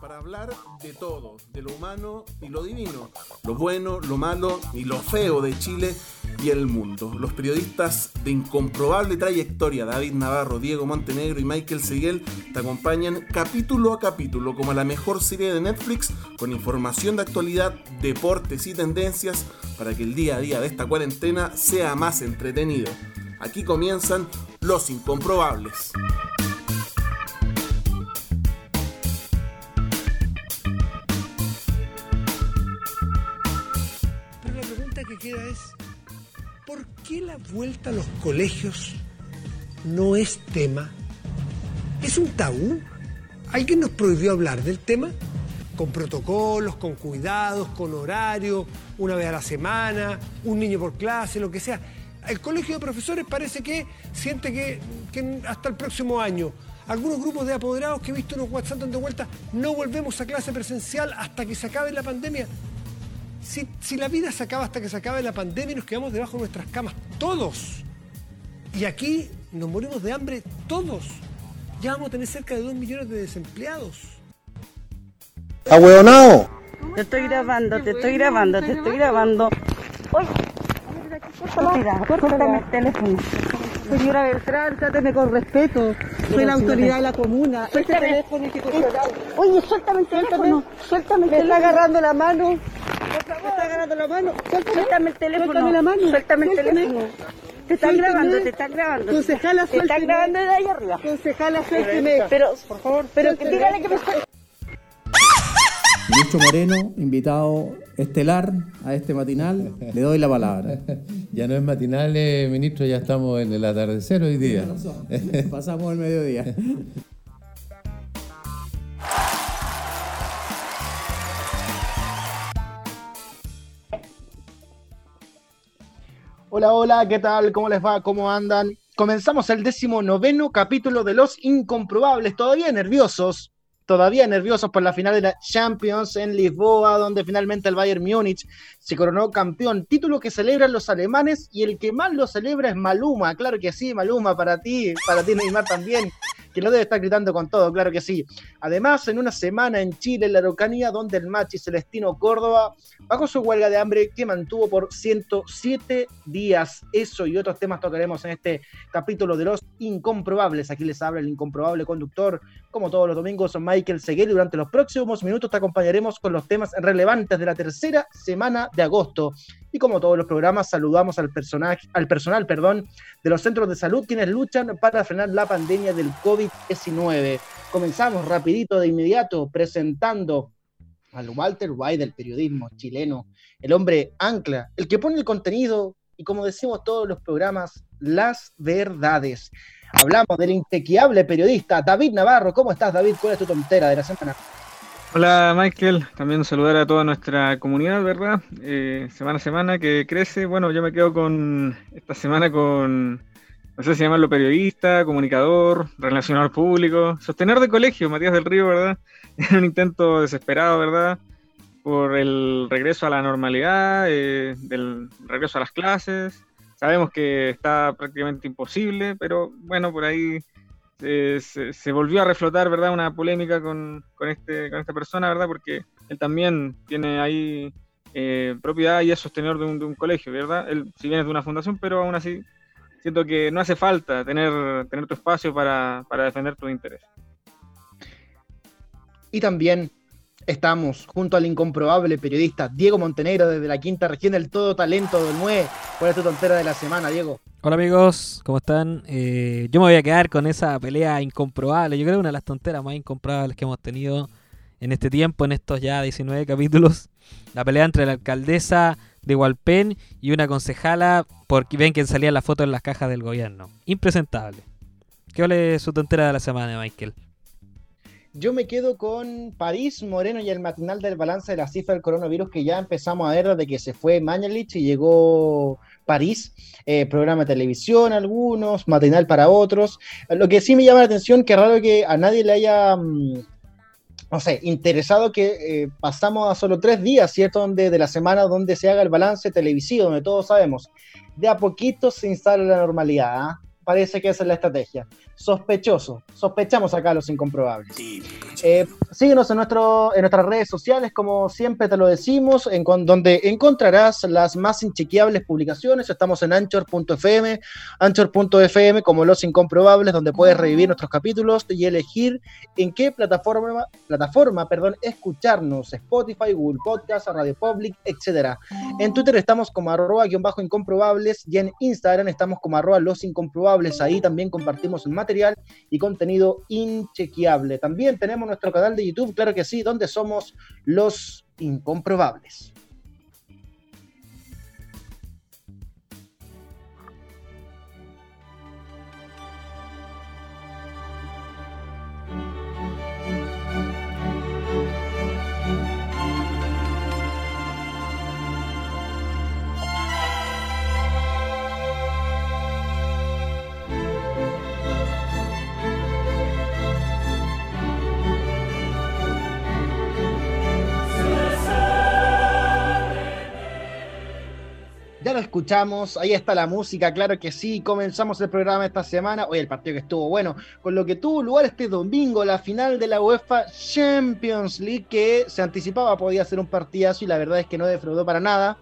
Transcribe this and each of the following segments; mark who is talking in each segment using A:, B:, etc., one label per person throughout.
A: Para hablar de todo, de lo humano y lo divino, lo bueno, lo malo y lo feo de Chile y el mundo. Los periodistas de incomprobable trayectoria, David Navarro, Diego Montenegro y Michael Seguel, te acompañan capítulo a capítulo como la mejor serie de Netflix con información de actualidad, deportes y tendencias para que el día a día de esta cuarentena sea más entretenido. Aquí comienzan Los Incomprobables.
B: Vuelta a los colegios no es tema? ¿Es un tabú? ¿Alguien nos prohibió hablar del tema? Con protocolos, con cuidados, con horario, una vez a la semana, un niño por clase, lo que sea. El colegio de profesores parece que siente que, hasta el próximo año. Algunos grupos de apoderados que he visto en los WhatsApp dando vueltas, no volvemos a clase presencial hasta que se acabe la pandemia. Si, si, la vida se acaba hasta que se acabe la pandemia y nos quedamos debajo de nuestras camas, todos. Y aquí nos morimos de hambre todos. Ya vamos a tener cerca de 2 millones de desempleados.
C: ¡Ahueonao!
D: Te estoy grabando, te estoy grabando, te estoy grabando. ¡Uy! Mira, córtame el teléfono. Señora Beltrán, tráteme con respeto. Soy la autoridad de la comuna. Este teléfono institucional. Oye, suéltame el teléfono. Suéltame el teléfono. Me está agarrando la mano. Me está agarrando la mano. Suéltame el teléfono. Suéltame la mano. Suéltame el teléfono. Te están grabando, te están grabando.
C: Concejala,
D: Te están grabando de ahí arriba.
C: Concejala, suélteme.
D: Pero, por favor, pero que dígale que me
E: Lucho Moreno, invitado estelar a este matinal, le doy la palabra.
F: Ya no es matinal, eh, ministro, ya estamos en el atardecer hoy día.
E: Pasamos el mediodía.
G: Hola, hola, ¿qué tal? ¿Cómo les va? ¿Cómo andan? Comenzamos el décimo noveno capítulo de Los Incomprobables, todavía nerviosos, todavía nerviosos por la final de la Champions en Lisboa, donde finalmente el Bayern Múnich se coronó campeón, título que celebran los alemanes y el que más lo celebra es Maluma, claro que sí, Maluma, para ti, para ti Neymar también, que lo debe estar gritando con todo, claro que sí. Además, en una semana en Chile, en la Araucanía, donde el Machi Celestino Córdoba bajó su huelga de hambre que mantuvo por 107 días. Eso y otros temas tocaremos en este capítulo de los incomprobables. Aquí les habla el incomprobable conductor, como todos los domingos, Michael Seguel. Y durante los próximos minutos te acompañaremos con los temas relevantes de la tercera semana de agosto. Y como todos los programas, saludamos al, personaje, al personal perdón, de los centros de salud quienes luchan para frenar la pandemia del COVID-19. Comenzamos rapidito de inmediato presentando al Walter White del periodismo chileno, el hombre ancla, el que pone el contenido y como decimos todos los programas, las verdades. Hablamos del intequiable periodista David Navarro. ¿Cómo estás, David? ¿Cuál es tu tontera de la semana?
H: Hola Michael, también saludar a toda nuestra comunidad, ¿verdad? Eh, semana a semana que crece. Bueno, yo me quedo con esta semana con, no sé si llamarlo periodista, comunicador, relacionador público, sostener de colegio, Matías del Río, ¿verdad? En un intento desesperado, ¿verdad? Por el regreso a la normalidad, eh, del regreso a las clases. Sabemos que está prácticamente imposible, pero bueno, por ahí se, se, volvió a reflotar, ¿verdad? Una polémica con, con, este, con esta persona, ¿verdad? Porque él también tiene ahí eh, propiedad y es sostenedor de un, de un, colegio, ¿verdad? Él, si bien es de una fundación, pero aún así siento que no hace falta tener, tener tu espacio para, para defender tus intereses.
G: Y también estamos junto al incomprobable periodista Diego Montenegro desde la quinta región del todo talento del 9. ¿Cuál es tu tontera de la semana, Diego?
I: Hola amigos, ¿cómo están? Eh, yo me voy a quedar con esa pelea incomprobable. Yo creo que una de las tonteras más incomprobables que hemos tenido en este tiempo, en estos ya 19 capítulos. La pelea entre la alcaldesa de Hualpén y una concejala porque ven que salía la foto en las cajas del gobierno. Impresentable. ¿Qué vale su tontera de la semana, Michael?
G: Yo me quedo con París, Moreno y el matinal del balance de la cifra del coronavirus que ya empezamos a ver desde que se fue Mañalich y llegó París, eh, programa de televisión algunos, matinal para otros. Lo que sí me llama la atención, que raro que a nadie le haya, mmm, no sé, interesado que eh, pasamos a solo tres días, ¿cierto? Donde, de la semana donde se haga el balance televisivo, donde todos sabemos, de a poquito se instala la normalidad. ¿eh? Parece que esa es la estrategia. Sospechoso. Sospechamos acá los incomprobables. Eh, síguenos en, nuestro, en nuestras redes sociales, como siempre te lo decimos, en donde encontrarás las más inchequeables publicaciones. Estamos en anchor.fm, anchor.fm como Los Incomprobables, donde puedes revivir nuestros capítulos y elegir en qué plataforma, plataforma perdón, escucharnos, Spotify, Google Podcast, Radio Public, etc. En Twitter estamos como arroba guion bajo incomprobables y en Instagram estamos como arroba los incomprobables. Ahí también compartimos material y contenido inchequeable. También tenemos nuestro canal de YouTube, claro que sí, donde somos los incomprobables. Ya lo escuchamos, ahí está la música, claro que sí. Comenzamos el programa esta semana. Hoy el partido que estuvo bueno, con lo que tuvo lugar este domingo, la final de la UEFA Champions League, que se anticipaba podía ser un partidazo y la verdad es que no defraudó para nada.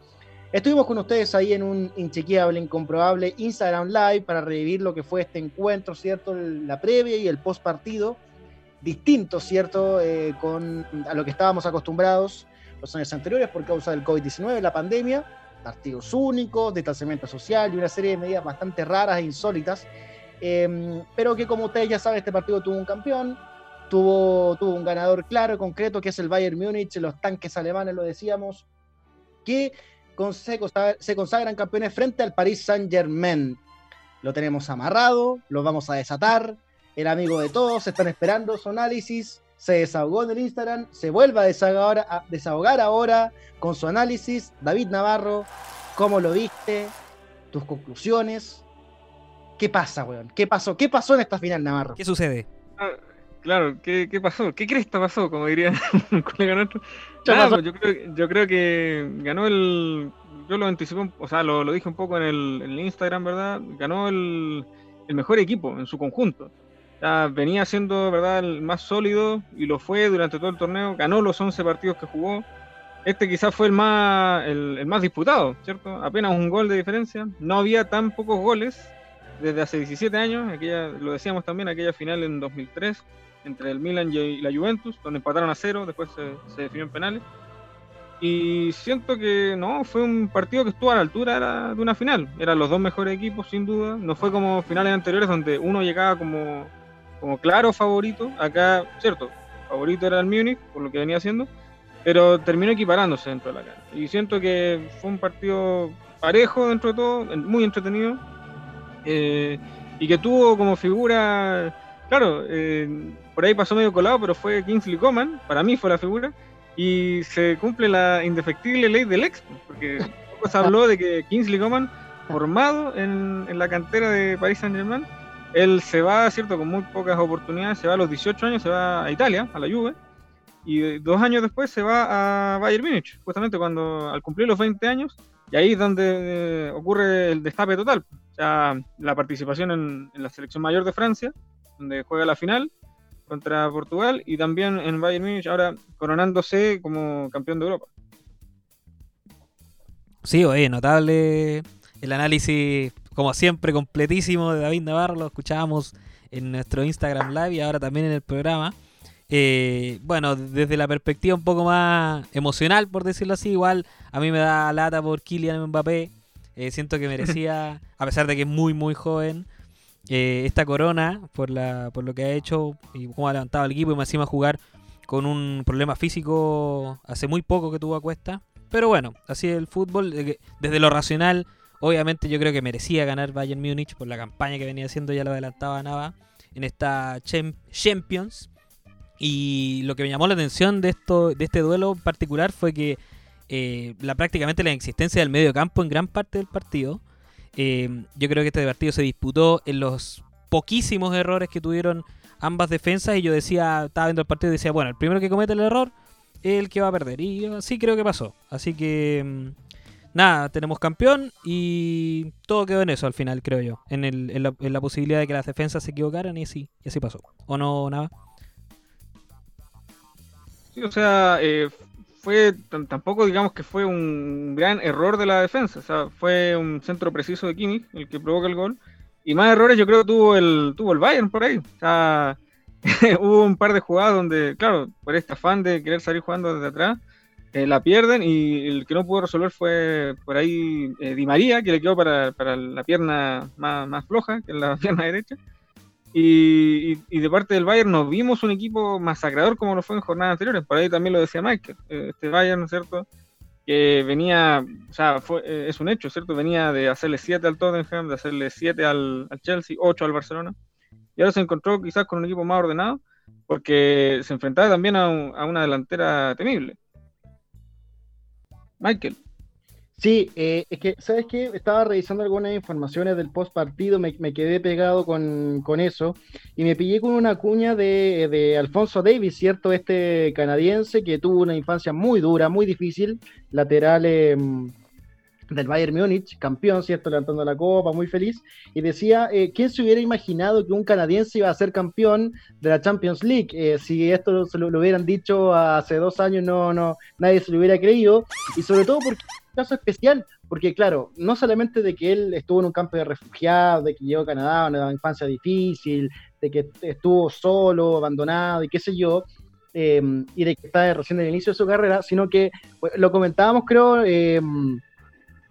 G: Estuvimos con ustedes ahí en un inchequeable, incomprobable Instagram Live para revivir lo que fue este encuentro, ¿cierto? La previa y el post partido. Distinto, ¿cierto? Eh, con, a lo que estábamos acostumbrados los años anteriores por causa del COVID-19, la pandemia partidos únicos, distanciamiento social y una serie de medidas bastante raras e insólitas. Eh, pero que como ustedes ya saben, este partido tuvo un campeón, tuvo, tuvo un ganador claro, concreto, que es el Bayern Múnich, los tanques alemanes, lo decíamos, que se, se consagran campeones frente al Paris Saint Germain. Lo tenemos amarrado, lo vamos a desatar, el amigo de todos, están esperando su análisis, se desahogó en el Instagram, se vuelve a desahogar, a desahogar ahora con su análisis. David Navarro, ¿cómo lo viste? ¿Tus conclusiones? ¿Qué pasa, weón? ¿Qué pasó? ¿Qué pasó en esta final, Navarro?
I: ¿Qué sucede?
H: Ah, claro, ¿qué, ¿qué, pasó? ¿Qué crees que pasó? Como diría un colega nuestro. Pues yo, creo, yo creo que ganó el. Yo lo anticipé, o sea, lo, lo dije un poco en el, en el Instagram, ¿verdad? Ganó el, el mejor equipo en su conjunto venía siendo verdad el más sólido y lo fue durante todo el torneo, ganó los 11 partidos que jugó. Este quizás fue el más, el, más disputado, ¿cierto? Apenas un gol de diferencia. No había tan pocos goles desde hace 17 años, aquella, lo decíamos también, aquella final en 2003 entre el Milan y la Juventus, donde empataron a cero, después se, se definió en penales. Y siento que no, fue un partido que estuvo a la altura de una final. Eran los dos mejores equipos, sin duda. No fue como finales anteriores donde uno llegaba como como claro favorito. Acá, cierto, favorito era el Múnich, por lo que venía haciendo, pero terminó equiparándose dentro de la cancha. Y siento que fue un partido parejo dentro de todo, muy entretenido, eh, y que tuvo como figura, claro, eh, por ahí pasó medio colado, pero fue Kingsley Coman, para mí fue la figura, y se cumple la indefectible ley del Expo, porque poco se habló de que Kingsley Coman, formado en, en la cantera de Paris Saint Germain, él se va, ¿cierto? Con muy pocas oportunidades, se va a los 18 años, se va a Italia, a la Juve, y dos años después se va a Bayern Múnich, justamente cuando al cumplir los 20 años, y ahí es donde eh, ocurre el destape total. O sea, la participación en, la selección mayor de Francia, donde juega la final contra Portugal, y también en Bayern Múnich, ahora coronándose como campeón de Europa.
I: Sí, oye, notable el análisis como siempre, completísimo de David Navarro, lo escuchábamos en nuestro Instagram Live y ahora también en el programa. Eh, bueno, desde la perspectiva un poco más emocional, por decirlo así, igual a mí me da lata por Kylian Mbappé. Eh, siento que merecía, a pesar de que es muy, muy joven, eh, esta corona por, la, por lo que ha hecho y cómo ha levantado el equipo y me encima jugar con un problema físico hace muy poco que tuvo a cuesta. Pero bueno, así es el fútbol, desde lo racional Obviamente yo creo que merecía ganar Bayern Múnich por la campaña que venía haciendo, ya lo adelantaba Nava, en esta Champions. Y lo que me llamó la atención de, esto, de este duelo particular fue que eh, la, prácticamente la existencia del medio campo en gran parte del partido. Eh, yo creo que este partido se disputó en los poquísimos errores que tuvieron ambas defensas y yo decía, estaba viendo el partido y decía, bueno, el primero que comete el error es el que va a perder. Y así creo que pasó. Así que mm, nada, tenemos campeón y todo quedó en eso al final, creo yo. En, el, en, la, posibilidad de que las defensas se equivocaran y sí, y así pasó. ¿O no, nada?
H: Sí, o sea, eh, fue tampoco digamos que fue un gran error de la defensa, o sea, fue un centro preciso de Kimmich el que provoca el gol. Y más errores yo creo que tuvo el, tuvo el Bayern por ahí. O sea, hubo un par de jugadas donde, claro, por este afán de querer salir jugando desde atrás, eh, la pierden y el que no pudo resolver fue por ahí eh, Di María, que le quedó para, la pierna más, más, floja, que es la pierna derecha. Y, de parte del Bayern nos vimos un equipo masacrador como lo fue en jornadas anteriores. Por ahí también lo decía Michael. Eh, este Bayern, ¿no es cierto? Que venía, o sea, fue, es un hecho, ¿cierto? Venía de hacerle 7 al Tottenham, de hacerle 7 al, al Chelsea, 8 al Barcelona y ahora se encontró quizás con un equipo más ordenado porque se enfrentaba también a, una delantera temible. Michael.
G: Sí, eh, es que, ¿sabes qué? Estaba revisando algunas informaciones del post partido, me, quedé pegado con, eso y me pillé con una cuña de, de, Alfonso Davis, ¿cierto? Este canadiense que tuvo una infancia muy dura, muy difícil, lateral. Eh, del Bayern Múnich, campeón, ¿cierto? Levantando la copa, muy feliz, y decía, eh, ¿quién se hubiera imaginado que un canadiense iba a ser campeón de la Champions League? Eh, si esto se lo, hubieran dicho hace dos años, no, no, nadie se lo hubiera creído, y sobre todo porque es un caso especial, porque claro, no solamente de que él estuvo en un campo de refugiados, de que llegó a Canadá, una infancia difícil, de que estuvo solo, abandonado y qué sé yo, eh, y de que está recién en el inicio de su carrera, sino que pues, lo comentábamos creo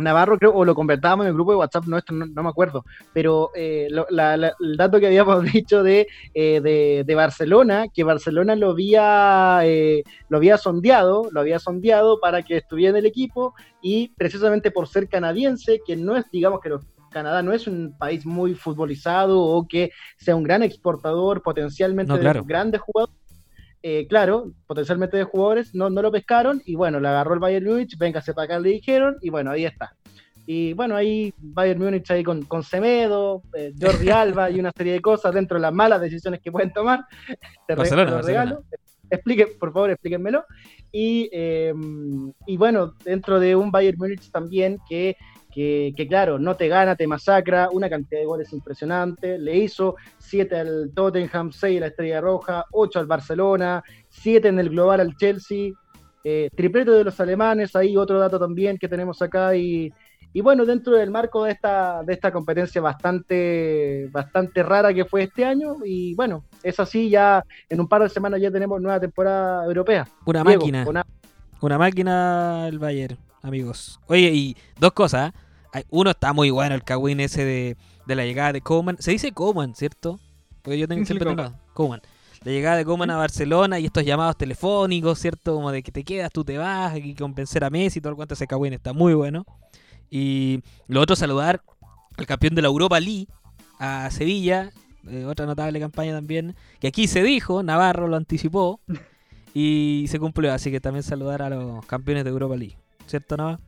G: Navarro, creo, o lo convertábamos en el grupo de WhatsApp nuestro, no, me acuerdo, pero eh, el dato que habíamos dicho de, eh, de, Barcelona, que Barcelona lo había, eh, lo había sondeado, lo había sondeado para que estuviera en el equipo y precisamente por ser canadiense, que no es, digamos que Canadá no es un país muy futbolizado o que sea un gran exportador potencialmente de grandes jugadores, eh, claro, potencialmente de jugadores, no, no lo pescaron y bueno, le agarró el Bayern Múnich, véngase para acá, le dijeron y bueno, ahí está. Y bueno, ahí Bayern Múnich ahí con, con Semedo, eh, Jordi Alba y una serie de cosas dentro de las malas decisiones que pueden tomar. Te, lo regalo. Explique, por favor, explíquenmelo. Y, eh, y bueno, dentro de un Bayern Múnich también que que, claro, no te gana, te masacra, una cantidad de goles impresionante, le hizo 7 al Tottenham, 6 a la Estrella Roja, 8 al Barcelona, 7 en el global al Chelsea, eh, tripleto de los alemanes, ahí otro dato también que tenemos acá y, y bueno, dentro del marco de esta, de esta competencia bastante, bastante rara que fue este año, y bueno, es así, ya en un par de semanas ya tenemos nueva temporada europea.
I: Una máquina. Una... máquina el Bayern amigos. Oye, y dos cosas. ¿eh? Uno está muy bueno, el Kawin ese de, la llegada de Coman. Se dice Coman, ¿cierto? Porque yo tengo siempre tengo Coman. La llegada de Coman a Barcelona y estos llamados telefónicos, ¿cierto? Como de que te quedas, tú te vas, hay que convencer a Messi y todo el cuento ese Kawin está muy bueno. Y lo otro, saludar al campeón de la Europa League, a Sevilla, eh, otra notable campaña también, que aquí se dijo, Navarro lo anticipó y se cumplió, así que también saludar a los campeones de Europa League. ¿Cierto, Nava?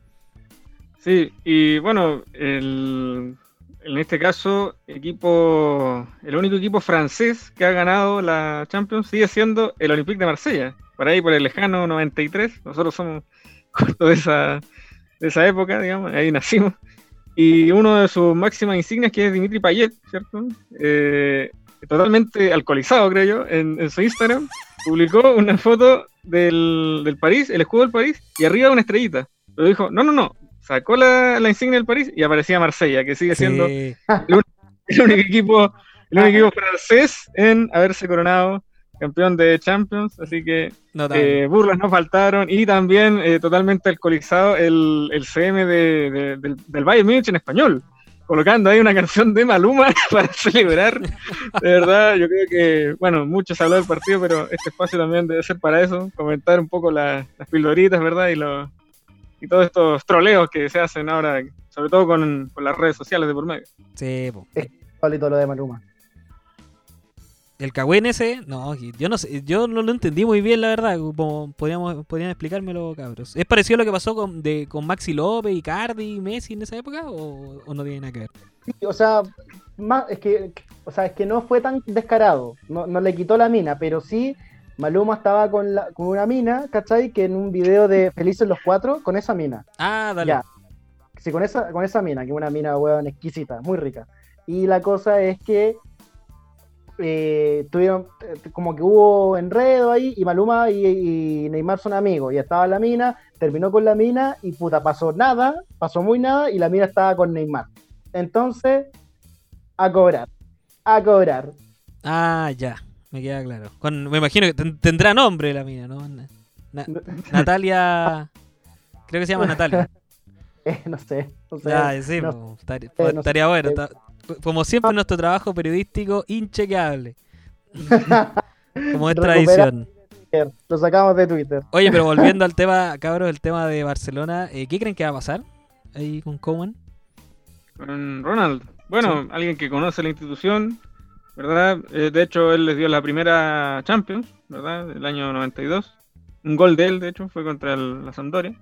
H: Sí, y bueno, en este caso, equipo, el único equipo francés que ha ganado la Champions sigue siendo el Olympique de Marsella, por ahí por el lejano 93, nosotros somos de esa, de esa época, digamos, ahí nacimos, y uno de sus máximas insignias que es Dimitri Payet, ¿cierto? Eh, totalmente alcoholizado, creo yo, en, su Instagram, publicó una foto del, del París, el escudo del París, y arriba una estrellita. Pero dijo, no, no, no, sacó la, insignia del París y aparecía Marsella, que sigue siendo el, único equipo, el único equipo francés en haberse coronado campeón de Champions, así que eh, burlas no faltaron. Y también eh, totalmente alcoholizado el, el CM de, del, del Bayern Múnich en español, colocando ahí una canción de Maluma para celebrar. De verdad, yo creo que, bueno, mucho se habló del partido, pero este espacio también debe ser para eso, comentar un poco las pildoritas, ¿verdad? Y los y todos estos troleos que se hacen ahora, sobre todo con, las redes sociales de por medio.
I: Sí,
G: Es igualito lo de Maluma.
I: El cagüen ese, no, yo no sé, yo no lo entendí muy bien, la verdad. Como podríamos, podrían explicármelo, cabros. ¿Es parecido a lo que pasó con, de, con Maxi López, Icardi y Messi en esa época? ¿O, no tiene nada que ver?
G: o sea, más, es que, o sea, es que no fue tan descarado. No, no le quitó la mina, pero sí Maluma estaba con, la, con una mina, ¿cachai? Que en un video de Felices los Cuatro, con esa mina.
I: Ah, dale. Ya.
G: Sí, con esa, con esa mina, que es una mina, weón, exquisita, muy rica. Y la cosa es que eh, tuvieron eh, como que hubo enredo ahí y Maluma y, y Neymar son amigos y estaba la mina, terminó con la mina y puta, pasó nada, pasó muy nada y la mina estaba con Neymar. Entonces, a cobrar, a cobrar.
I: Ah, ya, me queda claro. Con- me imagino que ten- tendrá nombre la mina, ¿no? Na- na- Natalia. Creo que se llama Natalia.
G: Eh, no sé, no sé.
I: Sí,
G: no
I: estaría,
G: eh, no
I: estaría
G: sé.
I: bueno. Como siempre, nuestro trabajo periodístico inchequeable. Como es tradición.
G: Lo sacamos de Twitter.
I: Oye, pero volviendo al tema, cabros, el tema de Barcelona, eh, ¿qué creen que va a pasar ahí con Coman?
H: Con Ronald. Bueno, alguien que conoce la institución, ¿verdad? Eh, de hecho, él les dio la primera Champions, ¿verdad? El año 92. Un gol de él, de hecho, fue contra el- la Sampdoria.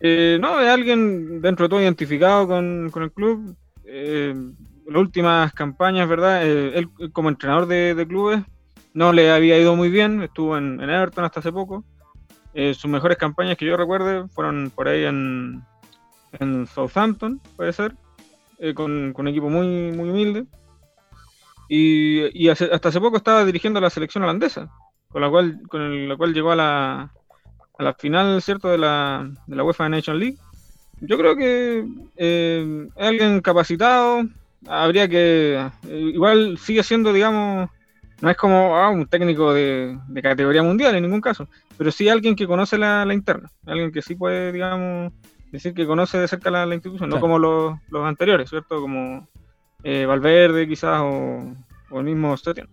H: Eh, no, es alguien dentro de todo identificado con, con el club. Eh, las últimas campañas, ¿verdad? Eh, él como entrenador de, clubes no le había ido muy bien, estuvo en, en Everton hasta hace poco. Eh, sus mejores campañas que yo recuerde fueron por ahí en, en Southampton, puede ser, con, un equipo muy, humilde. Y, y hasta hace poco estaba dirigiendo la selección holandesa, con la cual, con la cual llegó a la, a la final, ¿cierto?, de la, de la UEFA Nation League. Yo creo que eh, es alguien capacitado, habría que, eh, igual sigue siendo, digamos, no es como ah, un técnico de, de categoría mundial en ningún caso, pero sí alguien que conoce la, la interna, alguien que sí puede, digamos, decir que conoce de cerca la, la institución, no como los, los anteriores, ¿cierto? Como eh, Valverde quizás o, o el mismo Setien.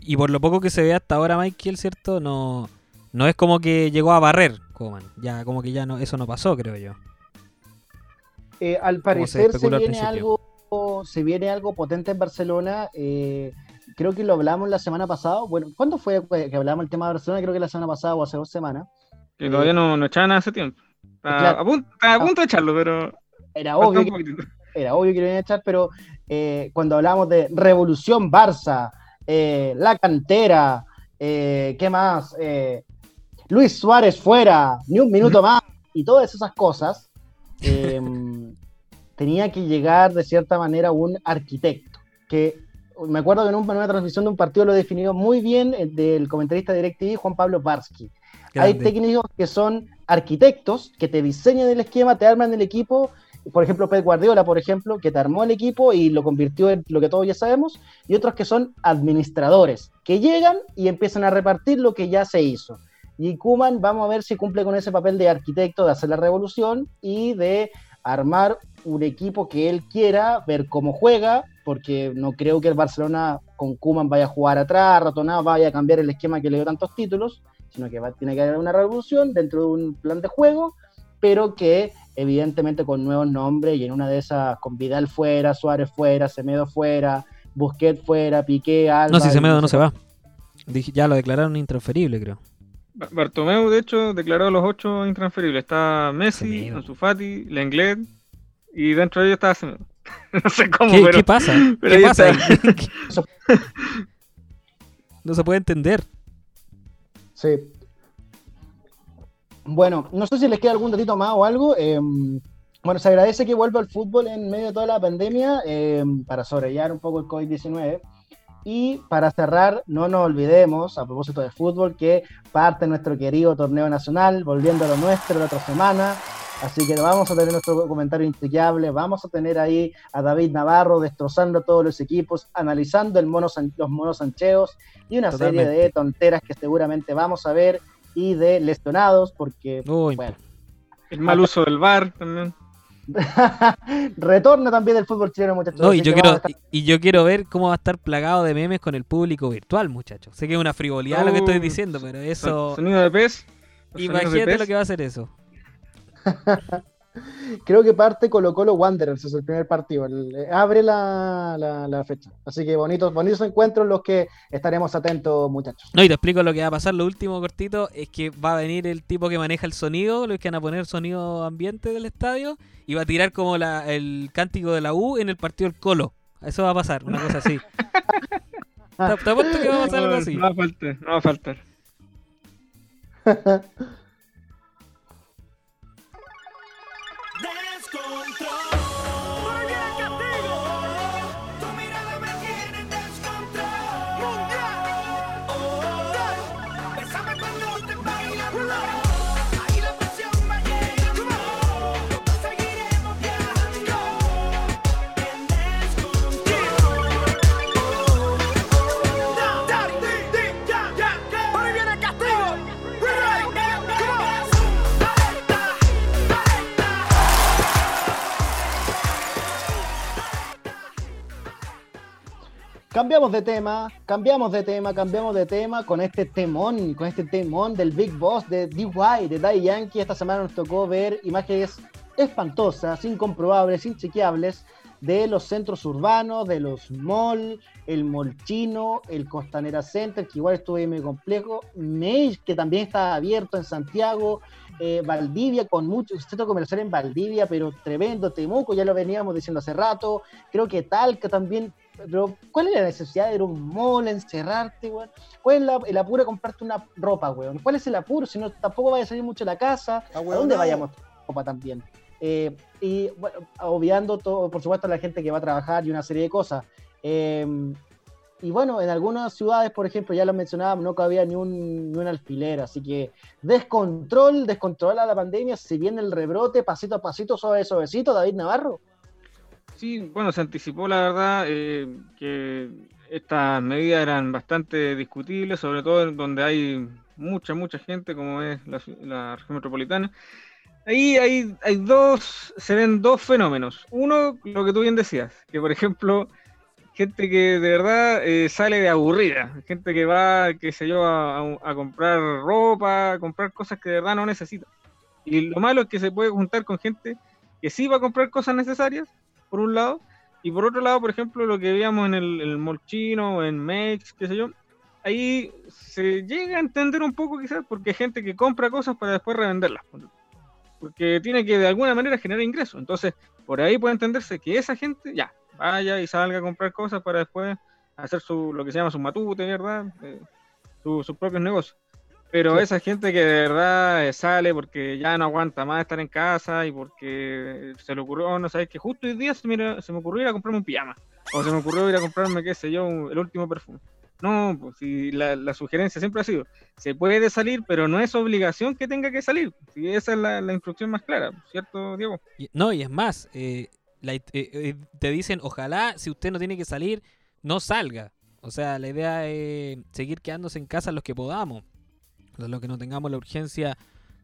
I: Y por lo poco que se ve hasta ahora, Michael, ¿cierto? No, no es como que llegó a barrer Coman. Ya, como que ya no, eso no pasó, creo yo.
G: Eh, al parecer se, viene algo, se viene algo potente en Barcelona. eh, creo que lo hablamos la semana pasada. Bueno, ¿cuándo fue que hablamos el tema de Barcelona? Creo que la semana pasada o hace dos semanas.
H: Que todavía no, no echaban hace tiempo. Está
G: Claro.
H: a, punto, está a punto de echarlo, pero
G: Era obvio, que, era obvio que lo iban a echar, pero eh, cuando hablamos de Revolución Barça, eh, la cantera, eh, ¿qué más? Eh, Luis Suárez fuera, ni un minuto más, y todas esas cosas, eh, tenía que llegar de cierta manera un arquitecto, que me acuerdo que en, un- en una transmisión de un partido lo definió muy bien el del comentarista de DirecTV, Juan Pablo Barsky. Hay técnicos que son arquitectos, que te diseñan el esquema, te arman el equipo. Por ejemplo, Pep Guardiola, por ejemplo, que te armó el equipo y lo convirtió en lo que todos ya sabemos. Y otros que son administradores, que llegan y empiezan a repartir lo que ya se hizo. Y Kuman, vamos a ver si cumple con ese papel de arquitecto, de hacer la revolución y de armar un equipo que él quiera, ver cómo juega, porque no creo que el Barcelona con Kuman vaya a jugar atrás, ratonado, vaya a cambiar el esquema que le dio tantos títulos sino que va, tiene que haber una revolución dentro de un plan de juego, pero que evidentemente con nuevos nombres y en una de esas con Vidal fuera, Suárez fuera, Semedo fuera, Busquets fuera, Piqué, Alba.
I: No, si Semedo no se va. Ya lo declararon intransferible, creo.
H: Ba- Bartomeu, de hecho, declaró los ocho intransferibles. Está Messi. Ansu Fati, Lenglet y dentro de ellos está Semedo. no sé cómo,
I: ¿Qué,
H: pero...
I: qué pasa?
H: pero
I: ¿Qué pasa? no se puede entender.
G: Sí. Bueno, no sé si les queda algún datito más o algo. eh, bueno, se agradece que vuelva el fútbol en medio de toda la pandemia eh, para sobrellevar un poco el COVID-19. Y para cerrar, no nos olvidemos, a propósito de fútbol, que parte nuestro querido torneo nacional, volviendo a lo nuestro la otra semana. Así que vamos a tener nuestro comentario inchequeable, vamos a tener ahí a David Navarro destrozando todos los equipos, analizando el mono los monos sancheos y una serie de tonteras que seguramente vamos a ver y de lesionados, porque
I: Uy,
G: bueno,
H: El mal uso del bar también.
G: retorna también el fútbol chileno, muchachos.
I: No, y yo quiero,
G: estar-
I: y yo quiero ver cómo va a estar plagado de memes con el público virtual, muchachos. Sé que es una frivolidad lo que estoy diciendo, pero eso.
H: Sonido de pez. de
I: Imagínate
H: pez.
I: lo que va a hacer eso.
G: Creo que parte Colo Colo Wanderers, es el primer partido. el- eh, abre la, la- la fecha. Así que bonitos, bonitos encuentros los que estaremos atentos, muchachos.
I: No, y te explico lo que va a pasar. Lo último cortito es que va a venir el tipo que maneja el sonido, los que van a poner sonido ambiente del estadio, y va a tirar como la, el cántico de la U en el partido del Colo. Eso va a pasar, una cosa así. te, te apuesto que va a pasar algo así.
H: No va a faltar, no va a faltar.
G: Cambiamos de tema, cambiamos de tema, cambiamos de tema con este temón, con este temón del Big Boss de DY, de Daddy Yankee. Esta semana nos tocó ver imágenes espantosas, incomprobables, inchequeables de los centros urbanos, de los malls, el mall chino, el Costanera Center, que igual estuvo muy complejo, Mage, que también está abierto en Santiago, eh, Valdivia, con mucho centro comercial en Valdivia, pero tremendo, Temuco, ya lo veníamos diciendo hace rato, creo que Talca también, pero ¿cuál es la necesidad de ir a un mall, encerrarte, weón? ¿Cuál es la, el apuro de comprarte una ropa, weón? ¿Cuál es el apuro? Si no, tampoco vaya a salir mucho de la casa, ¿a dónde vayamos ropa también? Eh, y bueno, obviando todo, por supuesto, a la gente que va a trabajar y una serie de cosas. Eh, y bueno, en algunas ciudades, por ejemplo, ya lo mencionábamos, no cabía ni un, ni un alfiler, así que descontrol, descontrola la pandemia, si viene el rebrote, pasito a pasito, suave, suavecito, David Navarro.
H: Sí, bueno, se anticipó la verdad eh, que estas medidas eran bastante discutibles, sobre todo donde hay mucha, mucha gente, como es la, la región metropolitana. Ahí hay, hay dos, se ven dos fenómenos. Uno, lo que tú bien decías, que por ejemplo, gente que de verdad eh, sale de aburrida, gente que va, qué sé yo, a, a, comprar ropa, a comprar cosas que de verdad no necesita. Y lo malo es que se puede juntar con gente que sí va a comprar cosas necesarias, por un lado, y por otro lado, por ejemplo, lo que veíamos en el, el mall chino, en Mex, qué sé yo, ahí se llega a entender un poco quizás porque hay gente que compra cosas para después revenderlas porque tiene que de alguna manera generar ingresos. Entonces, por ahí puede entenderse que esa gente ya vaya y salga a comprar cosas para después hacer su lo que se llama su matute, ¿verdad? Eh, sus propios negocios. Pero esa gente que de verdad eh, sale porque ya no aguanta más estar en casa y porque se le ocurrió, no sabes, que justo hoy día se me, se me ocurrió ir a comprarme un pijama. O se me ocurrió ir a comprarme, qué sé yo, el último perfume. No, pues si la, la, sugerencia siempre ha sido, se puede salir, pero no es obligación que tenga que salir. Si esa es la, la instrucción más clara, ¿cierto, Diego?
I: No, y es más, eh, la, eh, eh, te dicen, ojalá si usted no tiene que salir, no salga. O sea, la idea es seguir quedándose en casa los que podamos. Los que no tengamos la urgencia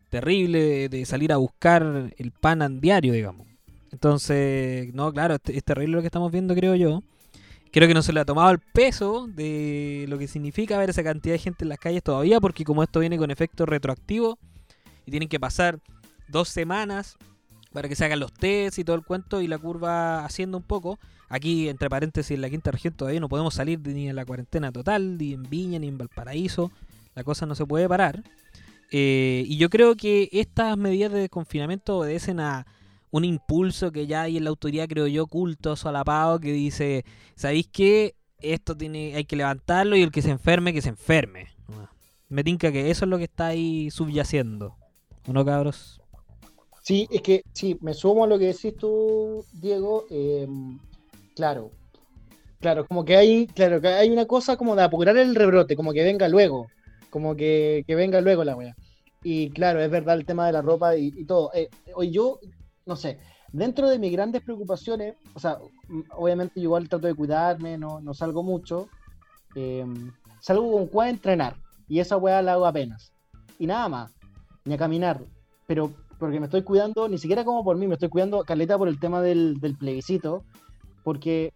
I: terrible de, salir a buscar el pan diario, digamos. Entonces, no, claro, es, terrible lo que estamos viendo, creo yo creo que no se le ha tomado el peso de lo que significa ver esa cantidad de gente en las calles todavía, porque como esto viene con efecto retroactivo y tienen que pasar dos semanas para que se hagan los tests y todo el cuento y la curva haciendo un poco. Aquí, entre paréntesis, en la quinta región todavía no podemos salir ni en la cuarentena total, ni en Viña, ni en Valparaíso. La cosa no se puede parar. Eh, y yo creo que estas medidas de confinamiento obedecen a un impulso que ya hay en la autoridad, creo yo, oculto, solapado, que dice, ¿sabéis qué? Esto tiene, hay que levantarlo y el que se enferme, que se enferme. Me tinca que eso es lo que está ahí subyaciendo. ¿O no, cabros?
G: Sí, es que, sí, me sumo a lo que decís tú, Diego. Eh, claro, claro, como que hay, claro, que hay una cosa como de apurar el rebrote, como que venga luego, como que, que venga luego la wea. Y claro, es verdad el tema de la ropa y, y todo. Eh, hoy yo no sé, dentro de mis grandes preocupaciones, o sea, obviamente yo igual trato de cuidarme, no, no salgo mucho, eh, salgo con cuál entrenar, y esa weá la hago apenas, y nada más, ni a caminar, pero porque me estoy cuidando, ni siquiera como por mí, me estoy cuidando caleta por el tema del, del plebiscito, porque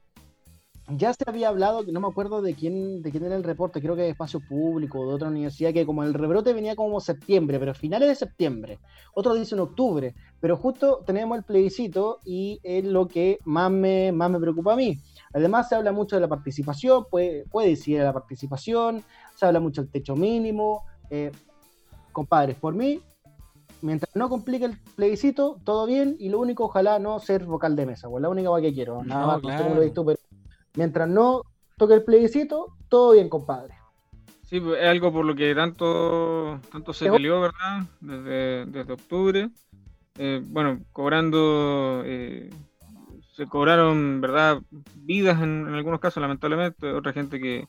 G: ya se había hablado, no me acuerdo de quién, de quién era el reporte, creo que de Espacio Público, de otra universidad, que como el rebrote venía como septiembre, pero finales de septiembre. Otro dice en octubre, pero justo tenemos el plebiscito y es lo que más me, más me preocupa a mí. Además se habla mucho de la participación, puede, puede decir la participación, se habla mucho del techo mínimo. Eh, compadres, por mí, mientras no complique el plebiscito, todo bien, y lo único, ojalá no ser vocal de mesa, pues la única que quiero, nada no, más, claro. como lo he visto, pero mientras no toque el plebiscito, todo bien, compadre.
H: Sí, es algo por lo que tanto, tanto se peleó, ¿verdad? Desde, desde octubre. Eh, bueno, cobrando, eh, se cobraron, ¿verdad? Vidas en, en, algunos casos, lamentablemente. Otra gente que,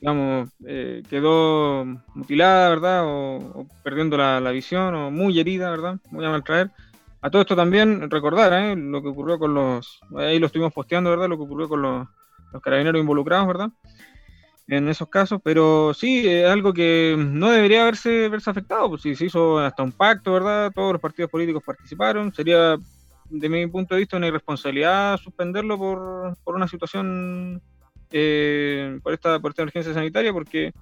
H: digamos, eh, quedó mutilada, ¿verdad? O, o perdiendo la, la, visión, o muy herida, ¿verdad? Muy a maltraer. A todo esto también recordar ¿eh? lo que ocurrió con los, ahí lo estuvimos posteando, ¿verdad? Lo que ocurrió con los, carabineros involucrados, ¿verdad? En esos casos, pero sí, es algo que no debería haberse, haberse afectado, pues si se hizo hasta un pacto, ¿verdad? Todos los partidos políticos participaron, sería, de mi punto de vista, una irresponsabilidad suspenderlo por, por una situación eh, por, esta, por esta emergencia sanitaria, porque,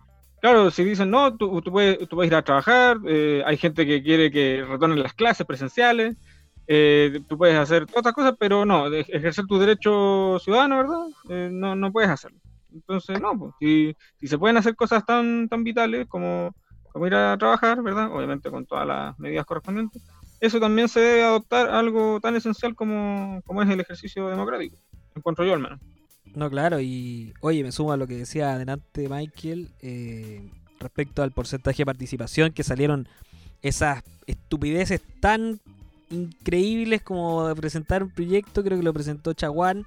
H: claro, si dicen, no, tú, tú, puedes, tú puedes ir a trabajar, eh, hay gente que quiere que retornen las clases presenciales, eh, tú puedes hacer todas estas cosas, pero no, ejercer tu derecho ciudadano, ¿verdad? no, no puedes hacerlo. Entonces, no, pues, si, si se pueden hacer cosas tan, tan vitales como, como ir a trabajar, ¿verdad? Obviamente con todas las medidas correspondientes, eso también se debe adoptar algo tan esencial como, como es el ejercicio democrático, encuentro yo al menos.
I: No, claro, y oye, me sumo a lo que decía adelante Michael eh, respecto al porcentaje de participación que salieron esas estupideces tan increíbles como presentar un proyecto, creo que lo presentó Chaguán,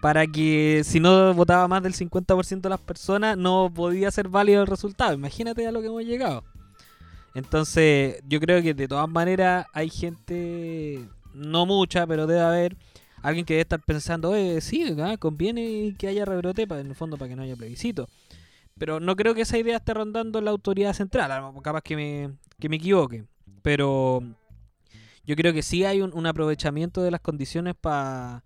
I: para que si no votaba más del 50% de las personas no podía ser válido el resultado. Imagínate a lo que hemos llegado. Entonces, yo creo que de todas maneras hay gente, no mucha, pero debe haber alguien que debe estar pensando, eh, sí, conviene que haya rebrote para, en el fondo para que no haya plebiscito. Pero no creo que esa idea esté rondando la autoridad central, capaz que me, que me equivoque. Pero yo creo que sí hay un, aprovechamiento de las condiciones para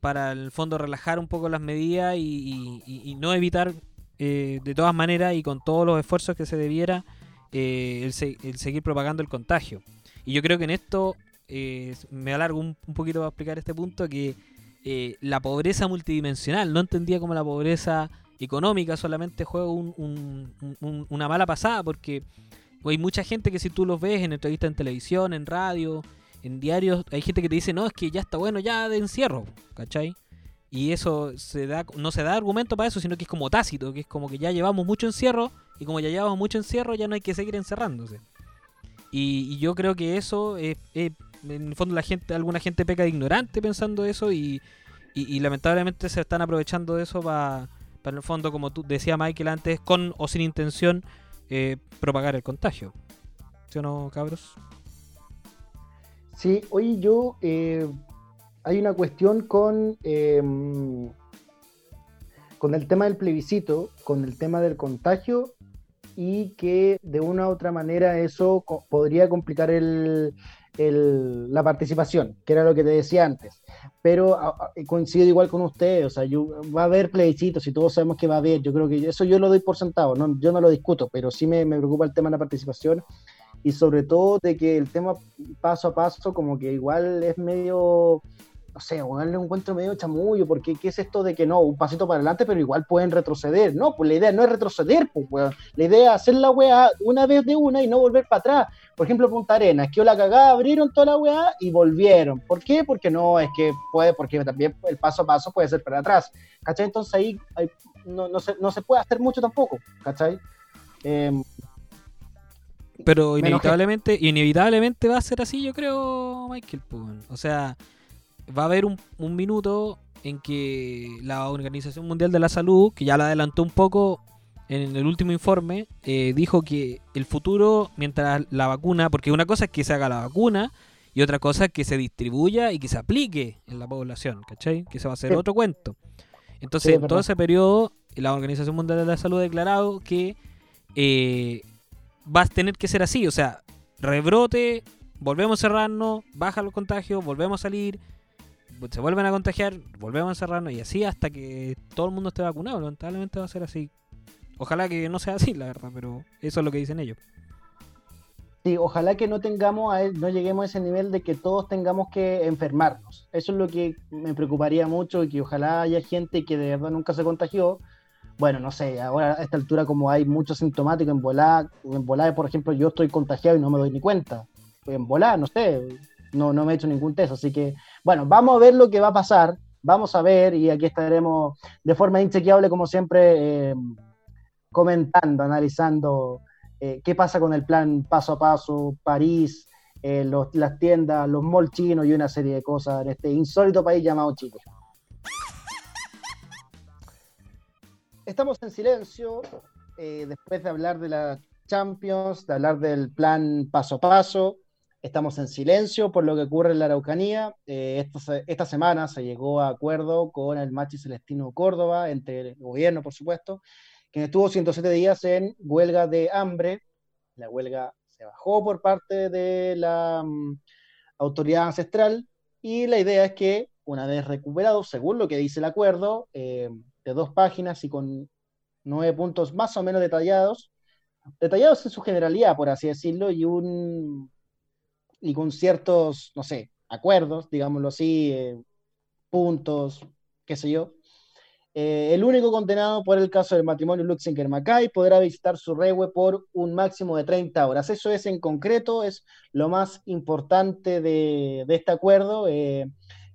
I: para el fondo relajar un poco las medidas y, no evitar eh, de todas maneras y con todos los esfuerzos que se debiera eh, el, seguir propagando el contagio. Y yo creo que en esto eh, me alargo un, poquito para explicar este punto que la pobreza multidimensional, no entendía como la pobreza económica solamente juega una mala pasada porque hay mucha gente que si tú los ves en entrevistas en televisión, en radio, en diarios hay gente que te dice, no, es que ya está bueno ya de encierro, ¿cachai? Y eso se da, no se da argumento para eso, sino que es como tácito, que es como que ya llevamos mucho encierro y como ya llevamos mucho encierro ya no hay que seguir encerrándose. Y, yo creo que eso, es, en el fondo la gente, alguna gente peca de ignorante pensando eso y, lamentablemente se están aprovechando de eso para, para en el fondo, como tú decía Michael antes, con o sin intención, eh, propagar el contagio. ¿Sí o no, cabros?
G: Sí, hoy yo eh, hay una cuestión con, em, con el tema del plebiscito, con el tema del contagio y que de una u otra manera eso podría complicar el, la participación, que era lo que te decía antes. Pero coincido igual con usted, o sea, va a haber plebiscitos y todos sabemos que va a haber, yo creo que eso yo lo doy por sentado, no, yo no lo discuto, pero sí me, me preocupa el tema de la participación y sobre todo de que el tema paso a paso como que igual es medio, no sé, un encuentro medio chamullo, porque ¿qué es esto de que no, un pasito para adelante, pero igual pueden retroceder? No, pues la idea no es retroceder, pues, La idea es hacer la weá una vez de una y no volver para atrás. Por ejemplo, Punta Arenas, que la cagada, abrieron toda la weá y volvieron. ¿Por qué? Porque no, es que puede, porque también el paso a paso puede ser para atrás. ¿Cachai? Entonces ahí no, no, se, no se puede hacer mucho tampoco, ¿cachai? Eh,
I: pero inevitablemente, inevitablemente va a ser así, yo creo, Michael. Pues, o sea, va a haber un, minuto en que la Organización Mundial de la Salud, que ya la adelantó un poco en el último informe, eh, dijo que el futuro, mientras la vacuna, porque una cosa es que se haga la vacuna y otra cosa es que se distribuya y que se aplique en la población, ¿cachai? Que se va a hacer otro cuento. Entonces, en todo ese periodo, la Organización Mundial de la Salud ha declarado que eh, va a tener que ser así, o sea, rebrote, volvemos a cerrarnos, baja los contagios, volvemos a salir, se vuelven a contagiar, volvemos a cerrarnos y así hasta que todo el mundo esté vacunado. Lamentablemente va a ser así. Ojalá que no sea así, la verdad, pero eso es lo que dicen ellos.
G: Sí, ojalá que no tengamos, a, no lleguemos a ese nivel de que todos tengamos que enfermarnos. Eso es lo que me preocuparía mucho y que ojalá haya gente que de verdad nunca se contagió, bueno, no sé, ahora a esta altura como hay muchos sintomáticos en volada, en volada, por ejemplo, yo estoy contagiado y no me doy ni cuenta. En volada, no sé, no, no me he hecho ningún test, así que, bueno, vamos a ver lo que va a pasar, vamos a ver y aquí estaremos de forma inchequeable, como siempre, eh, comentando, analizando eh, qué pasa con el plan paso a paso, París, eh, las tiendas, los malls chinos y una serie de cosas en este insólito país llamado Chile. estamos en silencio después de hablar de la Champions, de hablar del plan paso a paso. Estamos en silencio por lo que ocurre en la Araucanía. Eh, esta, semana se llegó a acuerdo con el Machi Celestino Córdoba, entre el gobierno, por supuesto, que estuvo 107 días en huelga de hambre. La huelga se bajó por parte de la mm, autoridad ancestral y la idea es que una vez recuperado, según lo que dice el acuerdo, de dos páginas y con nueve puntos más o menos detallados, detallados en su generalidad, por así decirlo, y un y con ciertos, no sé, acuerdos, digámoslo así, puntos, qué sé yo, eh, el único condenado por el caso del matrimonio Luxinger Mackay podrá visitar su rewe por un máximo de 30 horas. Eso es en concreto, es lo más importante de, este acuerdo eh,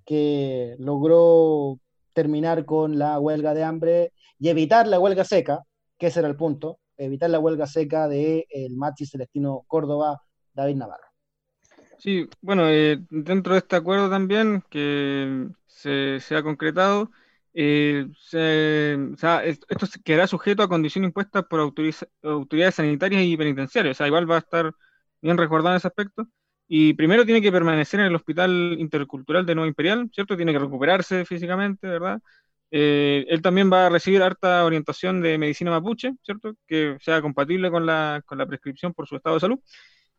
G: que logró terminar con la huelga de hambre y evitar la huelga seca, que ese era el punto, evitar la huelga seca del de Machi Celestino Córdoba David Navarro.
H: Sí, bueno, eh, dentro de este acuerdo también que se, se ha concretado, eh, esto quedará sujeto a condiciones impuestas por autoridades sanitarias y penitenciarias. O sea, igual va a estar bien recordado en ese aspecto. Y primero tiene que permanecer en el Hospital Intercultural de Nueva Imperial, ¿cierto? Tiene que recuperarse físicamente, ¿verdad? Eh, él también va a recibir harta orientación de medicina mapuche, ¿cierto? Que sea compatible con la, con la prescripción por su estado de salud.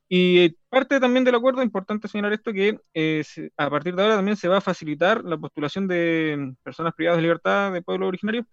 H: Y parte también del acuerdo, importante señalar esto, que eh, a partir de ahora también se va a facilitar la postulación de personas privadas de libertad de pueblos originarios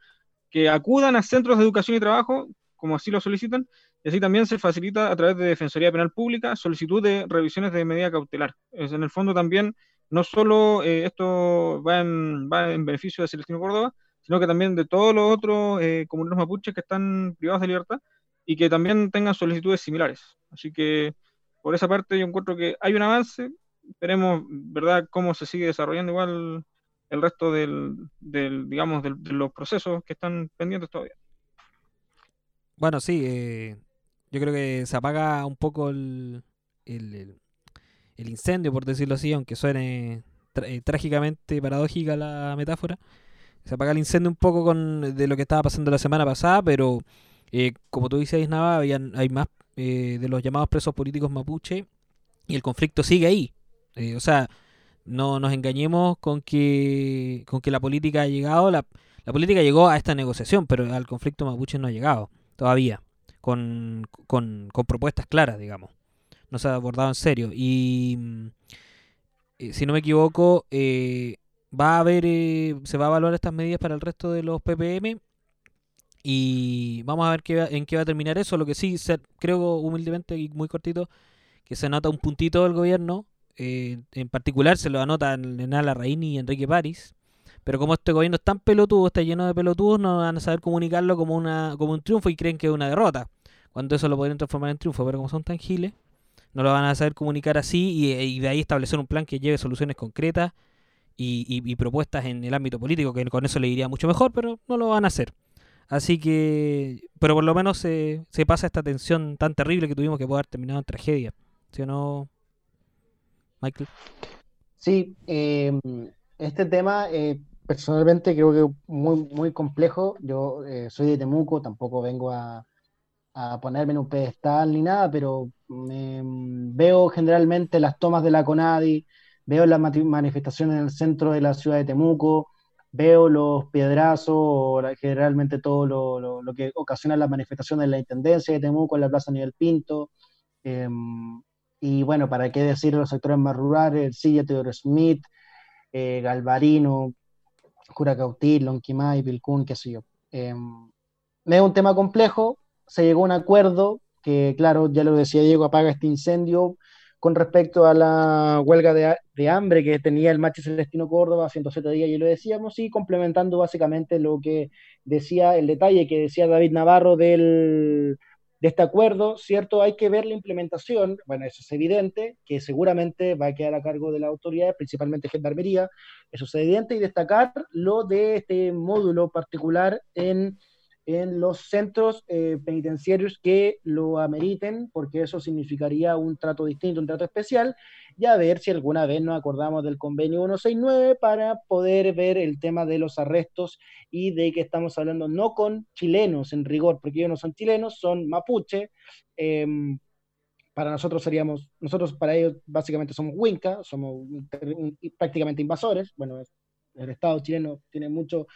H: que acudan a centros de educación y trabajo, como así lo solicitan, y así también se facilita a través de Defensoría Penal Pública solicitud de revisiones de medida cautelar. Es, en el fondo también, no solo eh, esto va en, va en beneficio de Celestino Córdoba, sino que también de todos los otros eh, comuneros mapuches que están privados de libertad y que también tengan solicitudes similares. Así que por esa parte yo encuentro que hay un avance, veremos, ¿verdad?, cómo se sigue desarrollando igual el resto del, digamos, de los procesos que están pendientes todavía.
I: Bueno, sí, eh, yo creo que se apaga un poco el, el, incendio, por decirlo así, aunque suene eh, trágicamente paradójica la metáfora. Se apaga el incendio un poco con de lo que estaba pasando la semana pasada, pero eh, como tú dices, Nava, habían, hay más eh, de los llamados presos políticos mapuche y el conflicto sigue ahí. Eh, o sea, no nos engañemos con que, con que la política ha llegado, la, la, política llegó a esta negociación, pero al conflicto mapuche no ha llegado todavía, con, con, con propuestas claras, digamos. No se ha abordado en serio. Y eh, si no me equivoco, va a haber, se va a evaluar estas medidas para el resto de los PPM y vamos a ver qué en qué va a terminar eso. Lo que sí creo humildemente y muy cortito que se anota un puntito del gobierno. Eh, en particular se lo anotan Nala Raini y Enrique París. Pero como este gobierno es tan pelotudo, está lleno de pelotudos, no van a saber comunicarlo como, una, como un triunfo y creen que es una derrota. Cuando eso lo podrían transformar en triunfo. Pero como son tan giles, no lo van a saber comunicar así y, de ahí establecer un plan que lleve soluciones concretas y, y propuestas en el ámbito político, que con eso le iría mucho mejor, pero no lo van a hacer. Así que, pero por lo menos se, se pasa esta tensión tan terrible que tuvimos que puede haber terminado en tragedia. ¿Sí o no, Michael?
G: Sí, em, este tema eh, personalmente creo que muy, muy complejo. Yo eh, soy de Temuco, tampoco vengo a, a, ponerme en un pedestal ni nada, pero veo generalmente las tomas de la CONADI, veo las manifestaciones en el centro de la ciudad de Temuco, veo los piedrazos, generalmente todo lo, lo, que ocasiona las manifestaciones de la Intendencia de Temuco en la Plaza Nivel Pinto. Em, y bueno, para qué decir los sectores más rurales, el Silla, Teodoro Smith, eh, Galvarino, Curacautil, Lonquimay, Vilcún, qué sé yo. Eh, es un tema complejo, se llegó a un acuerdo que, claro, ya lo decía Diego, apaga este incendio, con respecto a la huelga de, hambre que tenía el Machi Celestino Córdoba, 107 días, y lo decíamos, y complementando básicamente lo que decía el detalle que decía David Navarro del, de este acuerdo, ¿cierto? Hay que ver la implementación, bueno, eso es evidente, que seguramente va a quedar a cargo de la autoridad, principalmente Gendarmería, eso es evidente, y destacar lo de este módulo particular en en los centros eh, penitenciarios que lo ameriten, porque eso significaría un trato distinto, un trato especial, y a ver si alguna vez nos acordamos del convenio 169 para poder ver el tema de los arrestos y de que estamos hablando no con chilenos en rigor, porque ellos no son chilenos, son mapuche. Em, para nosotros seríamos, nosotros para ellos básicamente somos Winca, somos prácticamente invasores. Bueno, el Estado chileno tiene mucho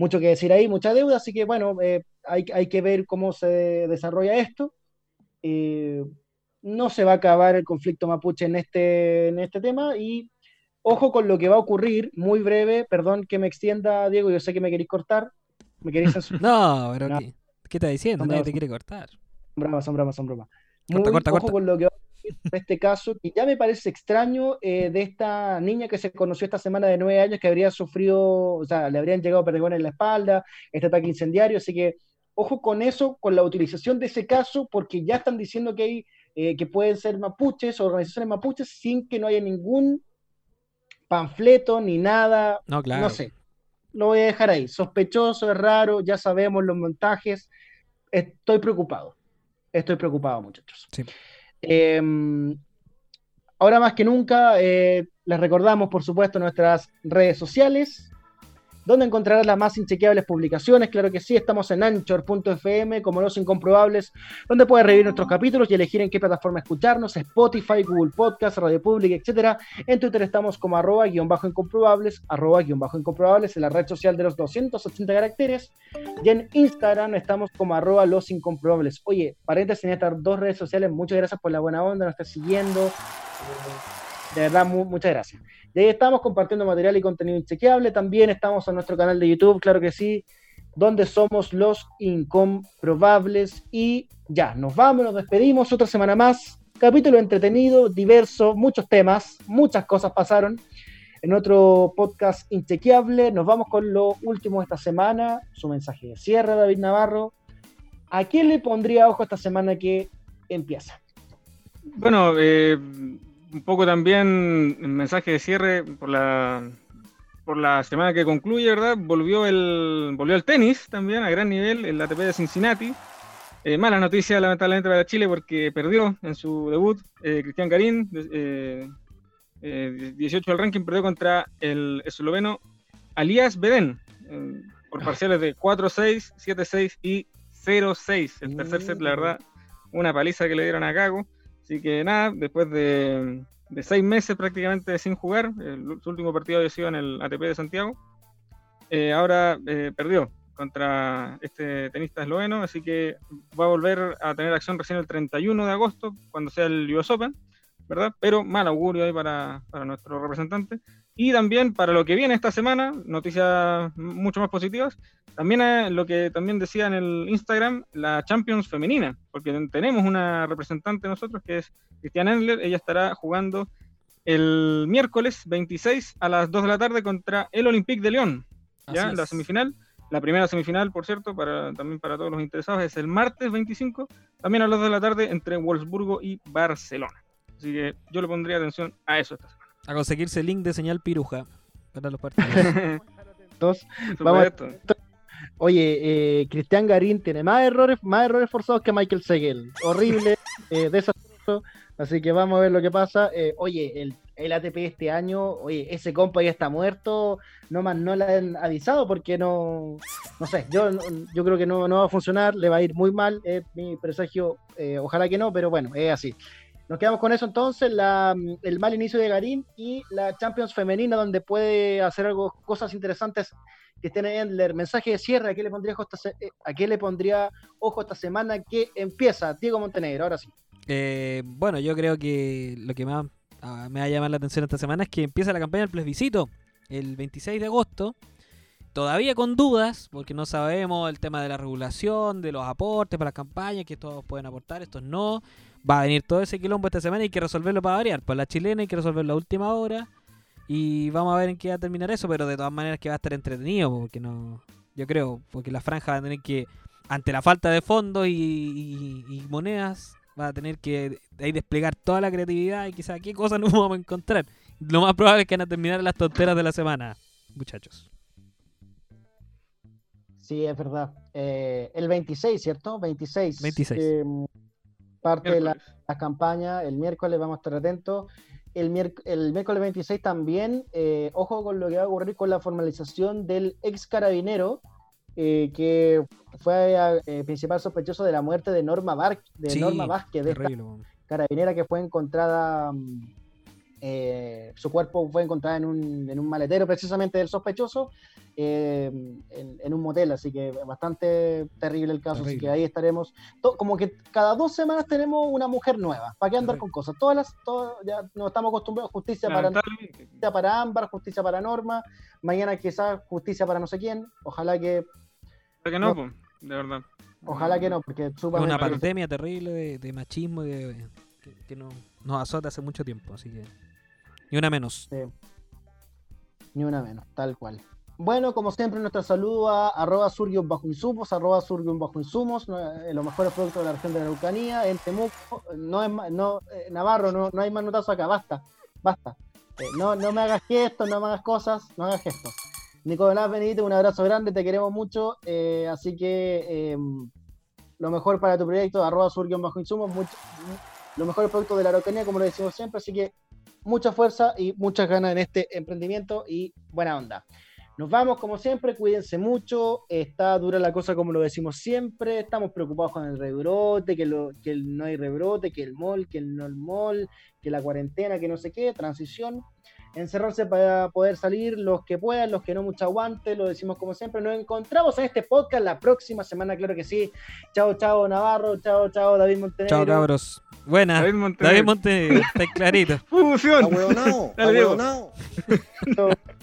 G: mucho que decir ahí, mucha deuda, así que bueno, eh, hay, hay, que ver cómo se desarrolla esto. Eh, no se va a acabar el conflicto mapuche en este, en este tema y ojo con lo que va a ocurrir, muy breve, perdón que me extienda, Diego, yo sé que me queréis cortar, me queréis censurar.
I: No, pero
G: No.
I: ¿qué, qué estás diciendo? Nadie te quiere cortar.
G: Son bromas, son bromas, son bromas.
I: Corta,
G: Muy
I: corta,
G: ojo
I: corta.
G: con lo que va a ocurrir en este caso, que ya me parece extraño eh, de esta niña que se conoció esta semana de nueve años que habría sufrido, o sea, le habrían llegado perdigones en la espalda, este ataque incendiario, así que ojo con eso, con la utilización de ese caso, porque ya están diciendo que hay eh, que pueden ser mapuches o organizaciones mapuches sin que no haya ningún panfleto ni nada,
I: No, claro.
G: no sé. Lo voy a dejar ahí. Sospechoso, es raro, ya sabemos los montajes. Estoy preocupado. Estoy preocupado, muchachos.
I: Sí.
G: Eh, ahora más que nunca, eh, les recordamos, por supuesto, nuestras redes sociales, donde encontrarás las más inchequeables publicaciones. Claro que sí, estamos en anchor.fm, como los incomprobables, donde puedes revivir nuestros capítulos y elegir en qué plataforma escucharnos, Spotify, Google Podcast, Radio Public, etcétera. En Twitter estamos como arroba guion bajo incomprobables, arroba guion bajo incomprobables, en la red social de los 280 caracteres. Y en Instagram estamos como arroba los incomprobables. Oye, paréntesis en estas dos redes sociales, muchas gracias por la buena onda, nos estás siguiendo. De verdad, mu- muchas gracias. Y ahí estamos compartiendo material y contenido inchequeable. También estamos en nuestro canal de YouTube, claro que sí, donde somos los incomprobables. Y ya, nos vamos, nos despedimos otra semana más. Capítulo entretenido, diverso, muchos temas, muchas cosas pasaron. En otro podcast inchequeable, nos vamos con lo último de esta semana. Su mensaje de cierre, David Navarro. ¿A quién le pondría ojo esta semana que empieza?
H: Bueno, eh, un poco también el mensaje de cierre por la por la semana que concluye, ¿verdad? Volvió el volvió el tenis también a gran nivel el ATP de Cincinnati. Eh, mala noticia lamentablemente para Chile porque perdió en su debut eh, Cristian Garín, eh, eh, 18 del ranking, perdió contra el esloveno Alias Beden eh, por parciales de 4-6, 7-6 y 0-6. El tercer set, la verdad, una paliza que le dieron a Cago. Así que nada, después de, de seis meses prácticamente sin jugar, el, su último partido había sido en el ATP de Santiago, eh, ahora eh, perdió contra este tenista esloveno, así que va a volver a tener acción recién el 31 de agosto, cuando sea el US Open, ¿verdad? Pero mal augurio ahí para, para nuestro representante. Y también para lo que viene esta semana, noticias mucho más positivas, también lo que también decía en el Instagram, la Champions femenina, porque tenemos una representante nosotros que es Cristian Endler, ella estará jugando el miércoles 26 a las 2 de la tarde contra el Olympique de León, ya la semifinal. La primera semifinal, por cierto, para, también para todos los interesados, es el martes 25, también a las 2 de la tarde entre Wolfsburgo y Barcelona. Así que yo le pondría atención a eso esta semana.
I: A conseguirse el link de señal piruja para los partidos.
G: Dos. Vamos a-. Oye, eh, Cristian Garín tiene más errores, más errores forzados que Michael Seguel. Horrible, eh, desastroso. Así que vamos a ver lo que pasa. Eh, oye, el, el ATP este año, oye, ese compa ya está muerto. No más no le han avisado porque no, no sé, yo, yo creo que no, no va a funcionar, le va a ir muy mal. Es mi presagio, eh, ojalá que no, pero bueno, es así. Nos quedamos con eso entonces, la, el mal inicio de Garín y la Champions femenina donde puede hacer algo, cosas interesantes Cristian Endler, mensaje de cierre, ¿a qué le pondría ojo esta, eh, a qué le pondría ojo esta semana que empieza? Diego Montenegro, ahora sí.
I: Eh, bueno, yo creo que lo que más ah, me va a llamar la atención esta semana es que empieza la campaña del plebiscito el 26 de agosto. Todavía con dudas, porque no sabemos el tema de la regulación, de los aportes para las campañas, que todos pueden aportar, estos no. Va a venir todo ese quilombo esta semana y hay que resolverlo para variar. Para la chilena hay que resolverlo a última hora. Y vamos a ver en qué va a terminar eso, pero de todas maneras que va a estar entretenido, porque no. Yo creo, porque la franja va a tener que, ante la falta de fondos y, y- y monedas, va a tener que ahí desplegar toda la creatividad y quizás qué cosas nos vamos a encontrar. Lo más probable es que van a terminar las tonteras de la semana, muchachos.
G: Sí, es verdad. Eh, el 26, ¿cierto? 26.
I: 26.
G: eh, parte de la, campaña, el miércoles vamos a estar atentos. El, miérc- el miércoles 26 también, eh, ojo con lo que va a ocurrir con la formalización del ex carabinero, eh, que fue eh, principal sospechoso de la muerte de Norma, Bar de
I: Sí,
G: Norma Vázquez, de esta
I: Terrible,
G: carabinera que fue encontrada mm, eh, su cuerpo fue encontrado en un, en un maletero precisamente del sospechoso eh, en, en un motel, así que bastante terrible el caso, así que ahí estaremos. To- como que cada dos semanas tenemos una mujer nueva, ¿para qué andar con cosas? Todas las, todas, ya nos estamos acostumbrados, justicia para, justicia para Ámbar, justicia para Norma, mañana quizás justicia para no sé quién, ojalá que,
H: Pero que no, de verdad.
G: ojalá que no, porque
I: Es una pandemia terrible de, de machismo y de, que, que no, nos azota hace mucho tiempo, así que. Ni una menos.
G: Ni una menos, tal cual. Bueno, como siempre, nuestro saludo a arroba surgios bajo insumos, arroba eh, los mejores productos de la región de la Araucanía, en Temuco, no es no, eh, Navarro, no, no hay más notazo acá, basta, basta. Eh, no, no me hagas gestos, no me hagas cosas, no hagas gestos. Nicolás Benítez, un abrazo grande, te queremos mucho, así que eh, lo mejor para tu proyecto, arroba surgios bajo insumos, mucho- los mejores productos de la Araucanía, como lo decimos siempre, así que mucha fuerza y muchas ganas en este emprendimiento y buena onda. Nos vamos como siempre, cuídense mucho, está dura la cosa como lo decimos siempre, estamos preocupados con el rebrote, que, el no hay rebrote, que el mall, que el no el mall, que la cuarentena, que no sé qué, transición, encerrarse para poder salir los que puedan, los que no mucho aguante, lo decimos como siempre, nos encontramos en este podcast la próxima semana, claro que sí. Chao, chao Navarro, chao, chao David Montenegro.
I: Chao, cabros. Buena.
H: David
I: David
H: Montenegro.
I: Monte, está clarito.
H: ¡Fusión!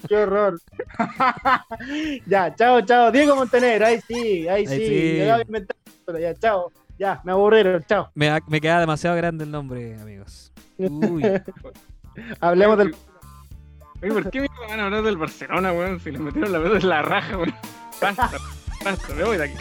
G: Qué horror. ya, chao, chao. Diego Montenegro, ahí sí, ahí,
I: Ahí
G: sí.
I: sí.
G: Ya, chao. Ya, me aburrieron, chao.
I: Me, me queda demasiado grande el nombre, amigos. Uy.
G: Hablemos del.
H: Oye, ¿por qué me van a hablar del Barcelona, weón? Si le metieron la vez en la raja, weón. Basta, basta, me voy de aquí.